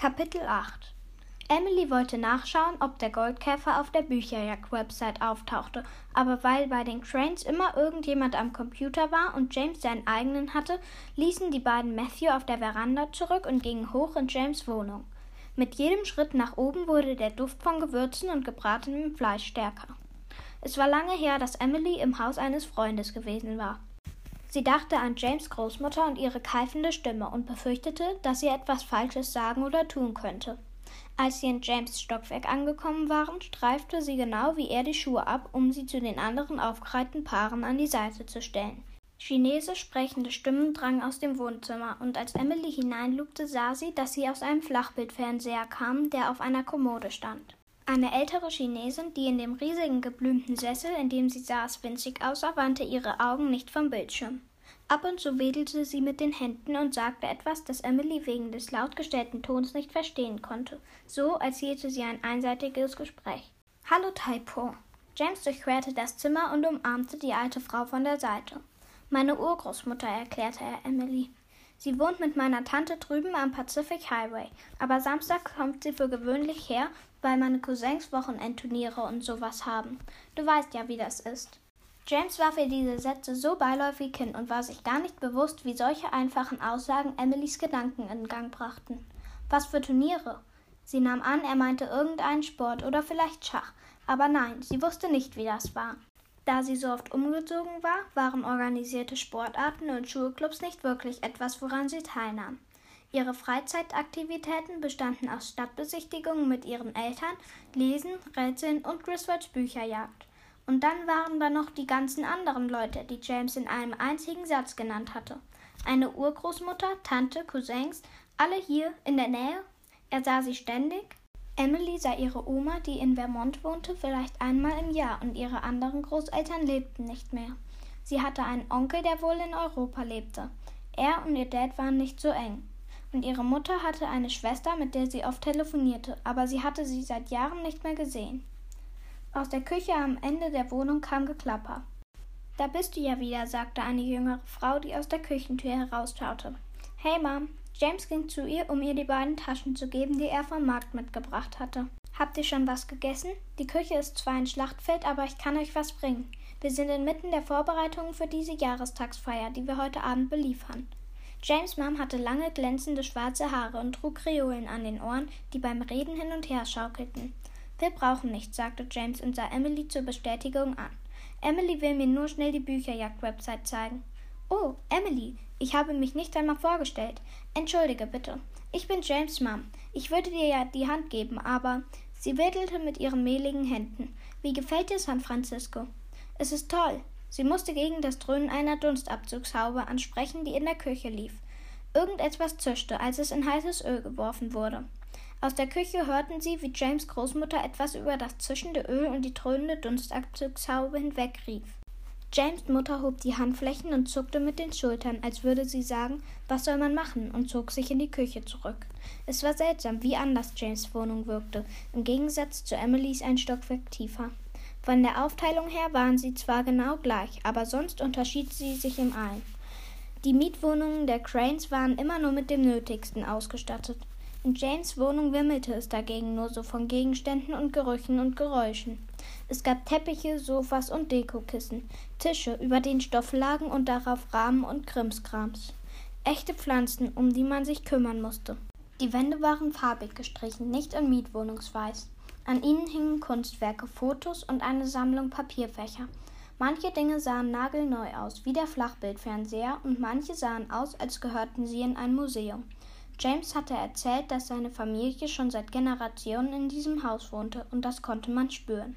Kapitel 8 Emily wollte nachschauen, ob der Goldkäfer auf der Bücherjagd-Website auftauchte, aber weil bei den Cranes immer irgendjemand am Computer war und James seinen eigenen hatte, ließen die beiden Matthew auf der Veranda zurück und gingen hoch in James' Wohnung. Mit jedem Schritt nach oben wurde der Duft von Gewürzen und gebratenem Fleisch stärker. Es war lange her, dass Emily im Haus eines Freundes gewesen war. Sie dachte an James Großmutter und ihre keifende Stimme und befürchtete, dass sie etwas Falsches sagen oder tun könnte. Als sie in James Stockwerk angekommen waren, streifte sie genau wie er die Schuhe ab, um sie zu den anderen aufgereihten Paaren an die Seite zu stellen. Chinesisch sprechende Stimmen drangen aus dem Wohnzimmer, und als Emily hineinlugte, sah sie, dass sie aus einem Flachbildfernseher kamen, der auf einer Kommode stand. Eine ältere Chinesin, die in dem riesigen geblümten Sessel, in dem sie saß, winzig aussah, wandte ihre Augen nicht vom Bildschirm. Ab und zu wedelte sie mit den Händen und sagte etwas, das Emily wegen des laut gestellten Tons nicht verstehen konnte, so als hielte sie ein einseitiges Gespräch. Hallo Taipo. James durchquerte das Zimmer und umarmte die alte Frau von der Seite. Meine Urgroßmutter, erklärte er Emily. Sie wohnt mit meiner Tante drüben am Pacific Highway, aber Samstag kommt sie für gewöhnlich her, weil meine Cousins Wochenendturniere und sowas haben. Du weißt ja, wie das ist. James warf ihr diese Sätze so beiläufig hin und war sich gar nicht bewusst, wie solche einfachen Aussagen Emilys Gedanken in Gang brachten. Was für Turniere? Sie nahm an, er meinte irgendeinen Sport oder vielleicht Schach, aber nein, sie wusste nicht, wie das war. Da sie so oft umgezogen war, waren organisierte Sportarten und Schulclubs nicht wirklich etwas, woran sie teilnahm. Ihre Freizeitaktivitäten bestanden aus Stadtbesichtigungen mit ihren Eltern, Lesen, Rätseln und Griswolds Bücherjagd. Und dann waren da noch die ganzen anderen Leute, die James in einem einzigen Satz genannt hatte. Eine Urgroßmutter, Tante, Cousins, alle hier in der Nähe. Er sah sie ständig. Emily sah ihre Oma, die in Vermont wohnte, vielleicht einmal im Jahr und ihre anderen Großeltern lebten nicht mehr. Sie hatte einen Onkel, der wohl in Europa lebte. Er und ihr Dad waren nicht so eng. Und ihre Mutter hatte eine Schwester, mit der sie oft telefonierte, aber sie hatte sie seit Jahren nicht mehr gesehen. Aus der Küche am Ende der Wohnung kam Geklapper. Da bist du ja wieder, sagte eine jüngere Frau, die aus der Küchentür herausschaute. Hey, Mom. James ging zu ihr, um ihr die beiden Taschen zu geben, die er vom Markt mitgebracht hatte. Habt ihr schon was gegessen? Die Küche ist zwar ein Schlachtfeld, aber ich kann euch was bringen. Wir sind inmitten der Vorbereitungen für diese Jahrestagsfeier, die wir heute Abend beliefern. James Mom hatte lange glänzende schwarze Haare und trug Kreolen an den Ohren, die beim Reden hin und her schaukelten. Wir brauchen nichts, sagte James und sah Emily zur Bestätigung an. Emily will mir nur schnell die Bücherjagd-Website zeigen. Oh, Emily, ich habe mich nicht einmal vorgestellt. Entschuldige bitte. Ich bin James Mom. Ich würde dir ja die Hand geben, aber. Sie wedelte mit ihren mehligen Händen. Wie gefällt dir San Francisco? Es ist toll. Sie musste gegen das Dröhnen einer Dunstabzugshaube ansprechen, die in der Küche lief. Irgendetwas zischte, als es in heißes Öl geworfen wurde. Aus der Küche hörten sie, wie James Großmutter etwas über das zischende Öl und die dröhnende Dunstabzugshaube hinwegrief. James Mutter hob die Handflächen und zuckte mit den Schultern, als würde sie sagen, was soll man machen, und zog sich in die Küche zurück. Es war seltsam, wie anders James Wohnung wirkte, im Gegensatz zu Emilys ein Stockwerk tiefer. Von der Aufteilung her waren sie zwar genau gleich, aber sonst unterschied sie sich im allen. Die Mietwohnungen der Cranes waren immer nur mit dem Nötigsten ausgestattet. In Janes Wohnung wimmelte es dagegen nur so von Gegenständen und Gerüchen und Geräuschen. Es gab Teppiche, Sofas und Dekokissen, Tische, über denen Stoff lagen und darauf Rahmen und Krimskrams. Echte Pflanzen, um die man sich kümmern musste. Die Wände waren farbig gestrichen, nicht in Mietwohnungsweiß. An ihnen hingen Kunstwerke, Fotos und eine Sammlung Papierfächer. Manche Dinge sahen nagelneu aus, wie der Flachbildfernseher, und manche sahen aus, als gehörten sie in ein Museum. James hatte erzählt, dass seine Familie schon seit Generationen in diesem Haus wohnte, und das konnte man spüren.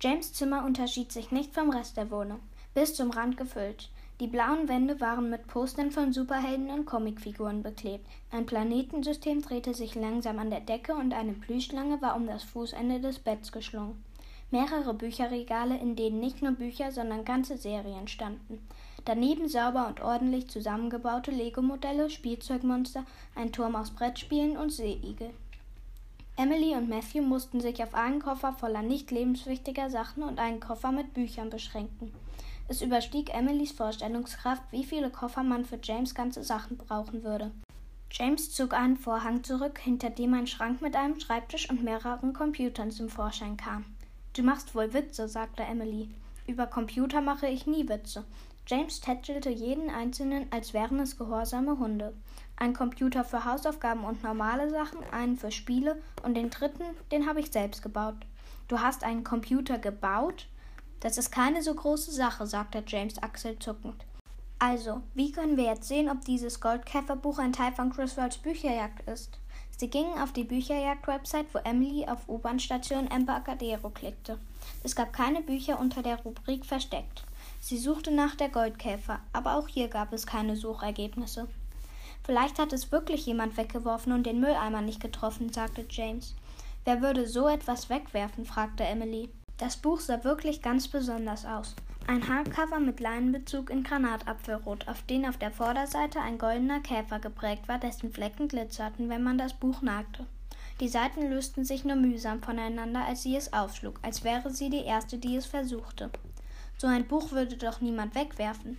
James Zimmer unterschied sich nicht vom Rest der Wohnung, bis zum Rand gefüllt. Die blauen Wände waren mit Postern von Superhelden und Comicfiguren beklebt. Ein Planetensystem drehte sich langsam an der Decke und eine Plüschschlange war um das Fußende des Betts geschlungen. Mehrere Bücherregale, in denen nicht nur Bücher, sondern ganze Serien standen. Daneben sauber und ordentlich zusammengebaute Lego-Modelle, Spielzeugmonster, ein Turm aus Brettspielen und Seeigel. Emily und Matthew mussten sich auf einen Koffer voller nicht lebenswichtiger Sachen und einen Koffer mit Büchern beschränken. Es überstieg Emilys Vorstellungskraft, wie viele Koffer man für James ganze Sachen brauchen würde. James zog einen Vorhang zurück, hinter dem ein Schrank mit einem Schreibtisch und mehreren Computern zum Vorschein kam. Du machst wohl Witze, sagte Emily. Über Computer mache ich nie Witze. James tätschelte jeden einzelnen, als wären es gehorsame Hunde. Ein Computer für Hausaufgaben und normale Sachen, einen für Spiele und den dritten, den habe ich selbst gebaut. Du hast einen Computer gebaut? Das ist keine so große Sache, sagte James achselzuckend. Also, wie können wir jetzt sehen, ob dieses Goldkäferbuch ein Teil von Griswolds Bücherjagd ist? Sie gingen auf die Bücherjagd-Website, wo Emily auf U-Bahn-Station Embarcadero klickte. Es gab keine Bücher unter der Rubrik Versteckt. Sie suchte nach der Goldkäfer, aber auch hier gab es keine Suchergebnisse. Vielleicht hat es wirklich jemand weggeworfen und den Mülleimer nicht getroffen, sagte James. Wer würde so etwas wegwerfen? fragte Emily. Das Buch sah wirklich ganz besonders aus. Ein Hardcover mit Leinenbezug in Granatapfelrot, auf den auf der Vorderseite ein goldener Käfer geprägt war, dessen Flecken glitzerten, wenn man das Buch nagte. Die Seiten lösten sich nur mühsam voneinander, als sie es aufschlug, als wäre sie die erste, die es versuchte. So ein Buch würde doch niemand wegwerfen.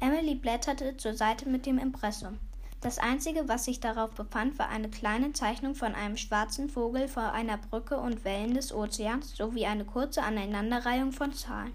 Emily blätterte zur Seite mit dem Impressum. Das einzige, was sich darauf befand, war eine kleine Zeichnung von einem schwarzen Vogel vor einer Brücke und Wellen des Ozeans sowie eine kurze Aneinanderreihung von Zahlen.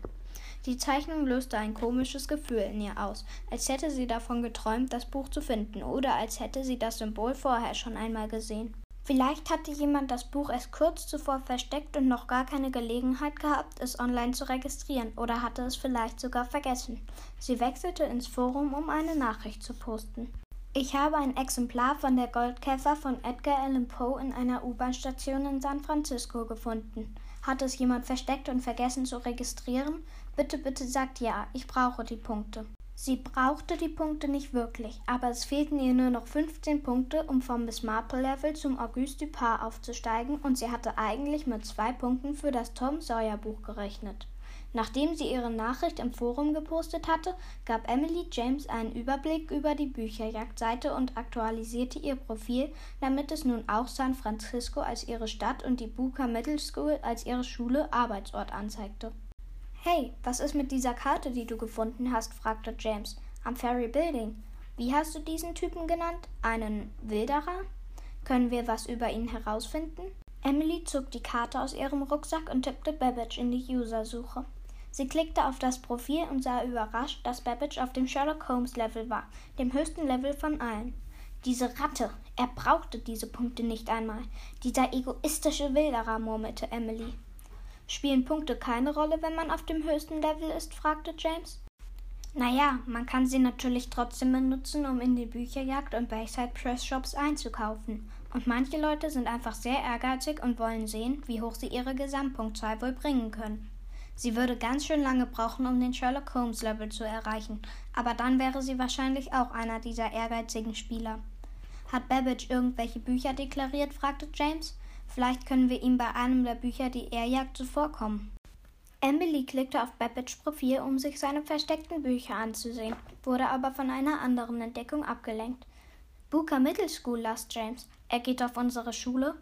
Die Zeichnung löste ein komisches Gefühl in ihr aus, als hätte sie davon geträumt, das Buch zu finden, oder als hätte sie das Symbol vorher schon einmal gesehen. Vielleicht hatte jemand das Buch erst kurz zuvor versteckt und noch gar keine Gelegenheit gehabt, es online zu registrieren, oder hatte es vielleicht sogar vergessen. Sie wechselte ins Forum, um eine Nachricht zu posten. Ich habe ein Exemplar von der Goldkäfer von Edgar Allan Poe in einer U-Bahn-Station in San Francisco gefunden. Hat es jemand versteckt und vergessen zu registrieren? Bitte, bitte sagt ja, ich brauche die Punkte. Sie brauchte die Punkte nicht wirklich, aber es fehlten ihr nur noch 15 Punkte, um vom Miss Marple Level zum Auguste Dupin aufzusteigen, und sie hatte eigentlich mit zwei Punkten für das Tom Sawyer Buch gerechnet. Nachdem sie ihre Nachricht im Forum gepostet hatte, gab Emily James einen Überblick über die Bücherjagdseite und aktualisierte ihr Profil, damit es nun auch San Francisco als ihre Stadt und die Booker Middle School als ihre Schule Arbeitsort anzeigte. Hey, was ist mit dieser Karte, die du gefunden hast? fragte James. Am Ferry Building. Wie hast du diesen Typen genannt? Einen Wilderer? Können wir was über ihn herausfinden? Emily zog die Karte aus ihrem Rucksack und tippte Babbage in die Usersuche. Sie klickte auf das Profil und sah überrascht, dass Babbage auf dem Sherlock Holmes Level war, dem höchsten Level von allen. Diese Ratte, er brauchte diese Punkte nicht einmal. Dieser egoistische Wilderer, murmelte Emily. Spielen Punkte keine Rolle, wenn man auf dem höchsten Level ist? fragte James. Naja, man kann sie natürlich trotzdem benutzen, um in die Bücherjagd und Bayside Press Shops einzukaufen. Und manche Leute sind einfach sehr ehrgeizig und wollen sehen, wie hoch sie ihre Gesamtpunktzahl wohl bringen können. Sie würde ganz schön lange brauchen, um den Sherlock Holmes Level zu erreichen, aber dann wäre sie wahrscheinlich auch einer dieser ehrgeizigen Spieler. Hat Babbage irgendwelche Bücher deklariert? fragte James. Vielleicht können wir ihm bei einem der Bücher die Ehrjagd zuvorkommen. Emily klickte auf Babbages Profil, um sich seine versteckten Bücher anzusehen, wurde aber von einer anderen Entdeckung abgelenkt. Booker Middle School las James. Er geht auf unsere Schule?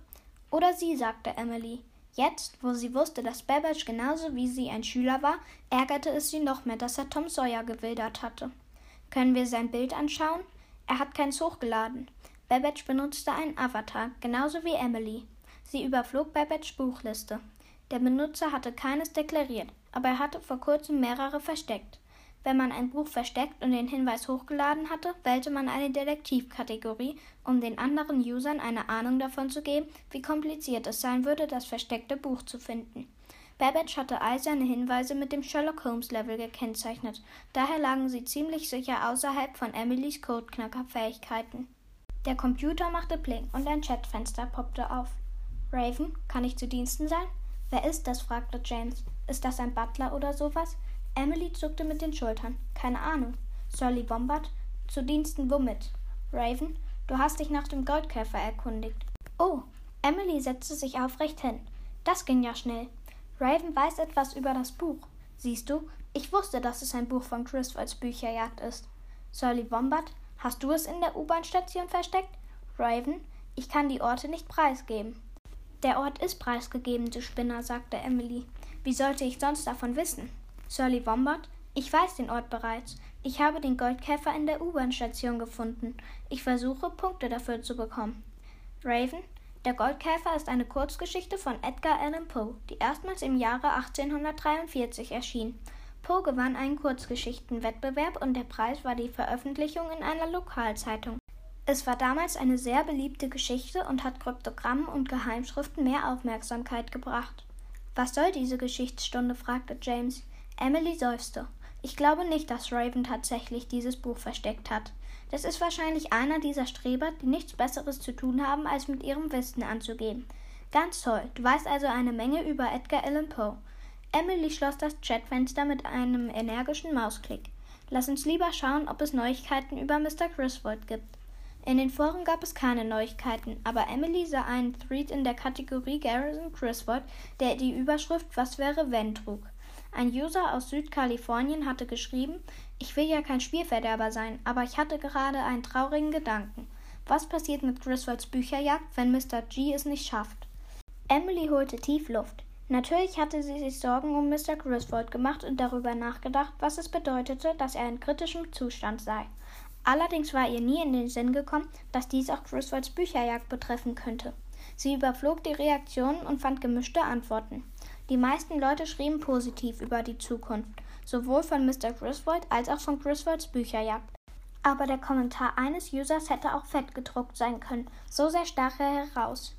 Oder sie, sagte Emily. Jetzt, wo sie wusste, dass Babbage genauso wie sie ein Schüler war, ärgerte es sie noch mehr, dass er Tom Sawyer gewildert hatte. Können wir sein Bild anschauen? Er hat keins hochgeladen. Babbage benutzte einen Avatar, genauso wie Emily. Sie überflog Babbages Buchliste. Der Benutzer hatte keines deklariert, aber er hatte vor kurzem mehrere versteckt. Wenn man ein Buch versteckt und den Hinweis hochgeladen hatte, wählte man eine Detektivkategorie, um den anderen Usern eine Ahnung davon zu geben, wie kompliziert es sein würde, das versteckte Buch zu finden. Babbage hatte all seine Hinweise mit dem Sherlock Holmes Level gekennzeichnet, daher lagen sie ziemlich sicher außerhalb von Emilys Codeknacker-Fähigkeiten. Der Computer machte Pling und ein Chatfenster poppte auf. Raven, kann ich zu Diensten sein? Wer ist das? fragte James. Ist das ein Butler oder sowas? Emily zuckte mit den Schultern. Keine Ahnung. Surly Bombard? Zu Diensten womit? Raven, du hast dich nach dem Goldkäfer erkundigt. Oh, Emily setzte sich aufrecht hin. Das ging ja schnell. Raven weiß etwas über das Buch. Siehst du, ich wusste, dass es ein Buch von Criswells Bücherjagd ist. Surly Bombard, hast du es in der U-Bahn-Station versteckt? Raven, ich kann die Orte nicht preisgeben. Der Ort ist preisgegeben, du Spinner, sagte Emily. Wie sollte ich sonst davon wissen? Surly Wombard, Ich weiß den Ort bereits. Ich habe den Goldkäfer in der U-Bahn-Station gefunden. Ich versuche, Punkte dafür zu bekommen. Raven, der Goldkäfer ist eine Kurzgeschichte von Edgar Allan Poe, die erstmals im Jahre 1843 erschien. Poe gewann einen Kurzgeschichtenwettbewerb und der Preis war die Veröffentlichung in einer Lokalzeitung. Es war damals eine sehr beliebte Geschichte und hat Kryptogrammen und Geheimschriften mehr Aufmerksamkeit gebracht. Was soll diese Geschichtsstunde? fragte James. Emily seufzte. Ich glaube nicht, dass Raven tatsächlich dieses Buch versteckt hat. Das ist wahrscheinlich einer dieser Streber, die nichts Besseres zu tun haben, als mit ihrem Wissen anzugeben. Ganz toll. Du weißt also eine Menge über Edgar Allan Poe. Emily schloss das Chatfenster mit einem energischen Mausklick. Lass uns lieber schauen, ob es Neuigkeiten über Mr. Griswold gibt. In den Foren gab es keine Neuigkeiten, aber Emily sah einen Thread in der Kategorie Garrison Griswold, der die Überschrift Was wäre wenn trug. Ein User aus Südkalifornien hatte geschrieben, ich will ja kein Spielverderber sein, aber ich hatte gerade einen traurigen Gedanken. Was passiert mit Griswolds Bücherjagd, wenn Mr. G es nicht schafft? Emily holte tief Luft. Natürlich hatte sie sich Sorgen um Mr. Griswold gemacht und darüber nachgedacht, was es bedeutete, dass er in kritischem Zustand sei. Allerdings war ihr nie in den Sinn gekommen, dass dies auch Griswolds Bücherjagd betreffen könnte. Sie überflog die Reaktionen und fand gemischte Antworten. Die meisten Leute schrieben positiv über die Zukunft, sowohl von Mr. Griswold als auch von Griswolds Bücherjagd. Aber der Kommentar eines Users hätte auch fett gedruckt sein können, so sehr stach er heraus.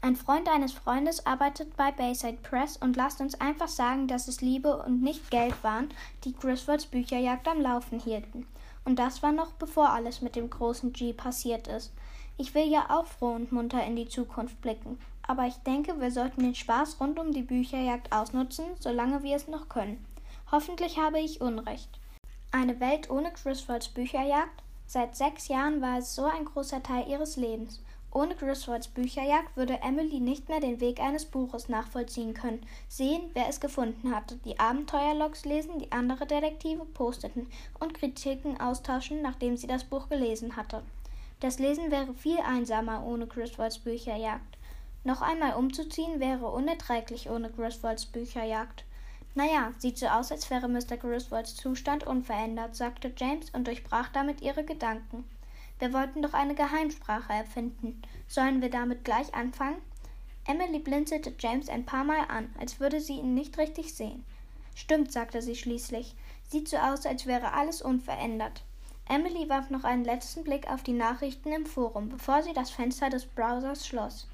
Ein Freund eines Freundes arbeitet bei Bayside Press und lasst uns einfach sagen, dass es Liebe und nicht Geld waren, die Griswolds Bücherjagd am Laufen hielten. Und das war noch bevor alles mit dem großen G passiert ist. Ich will ja auch froh und munter in die Zukunft blicken, aber ich denke, wir sollten den Spaß rund um die Bücherjagd ausnutzen, solange wir es noch können. Hoffentlich habe ich Unrecht. Eine Welt ohne Griswolds Bücherjagd? Seit sechs Jahren war es so ein großer Teil ihres Lebens. Ohne Griswolds Bücherjagd würde Emily nicht mehr den Weg eines Buches nachvollziehen können, sehen, wer es gefunden hatte, die Abenteuerlogs lesen, die andere Detektive posteten und Kritiken austauschen, nachdem sie das Buch gelesen hatte. Das Lesen wäre viel einsamer ohne Griswolds Bücherjagd. Noch einmal umzuziehen wäre unerträglich ohne Griswolds Bücherjagd. Naja, sieht so aus, als wäre Mr. Griswolds Zustand unverändert, sagte James und durchbrach damit ihre Gedanken. Wir wollten doch eine Geheimsprache erfinden. Sollen wir damit gleich anfangen? Emily blinzelte James ein paar Mal an, als würde sie ihn nicht richtig sehen. Stimmt, sagte sie schließlich. Sieht so aus, als wäre alles unverändert. Emily warf noch einen letzten Blick auf die Nachrichten im Forum, bevor sie das Fenster des Browsers schloss.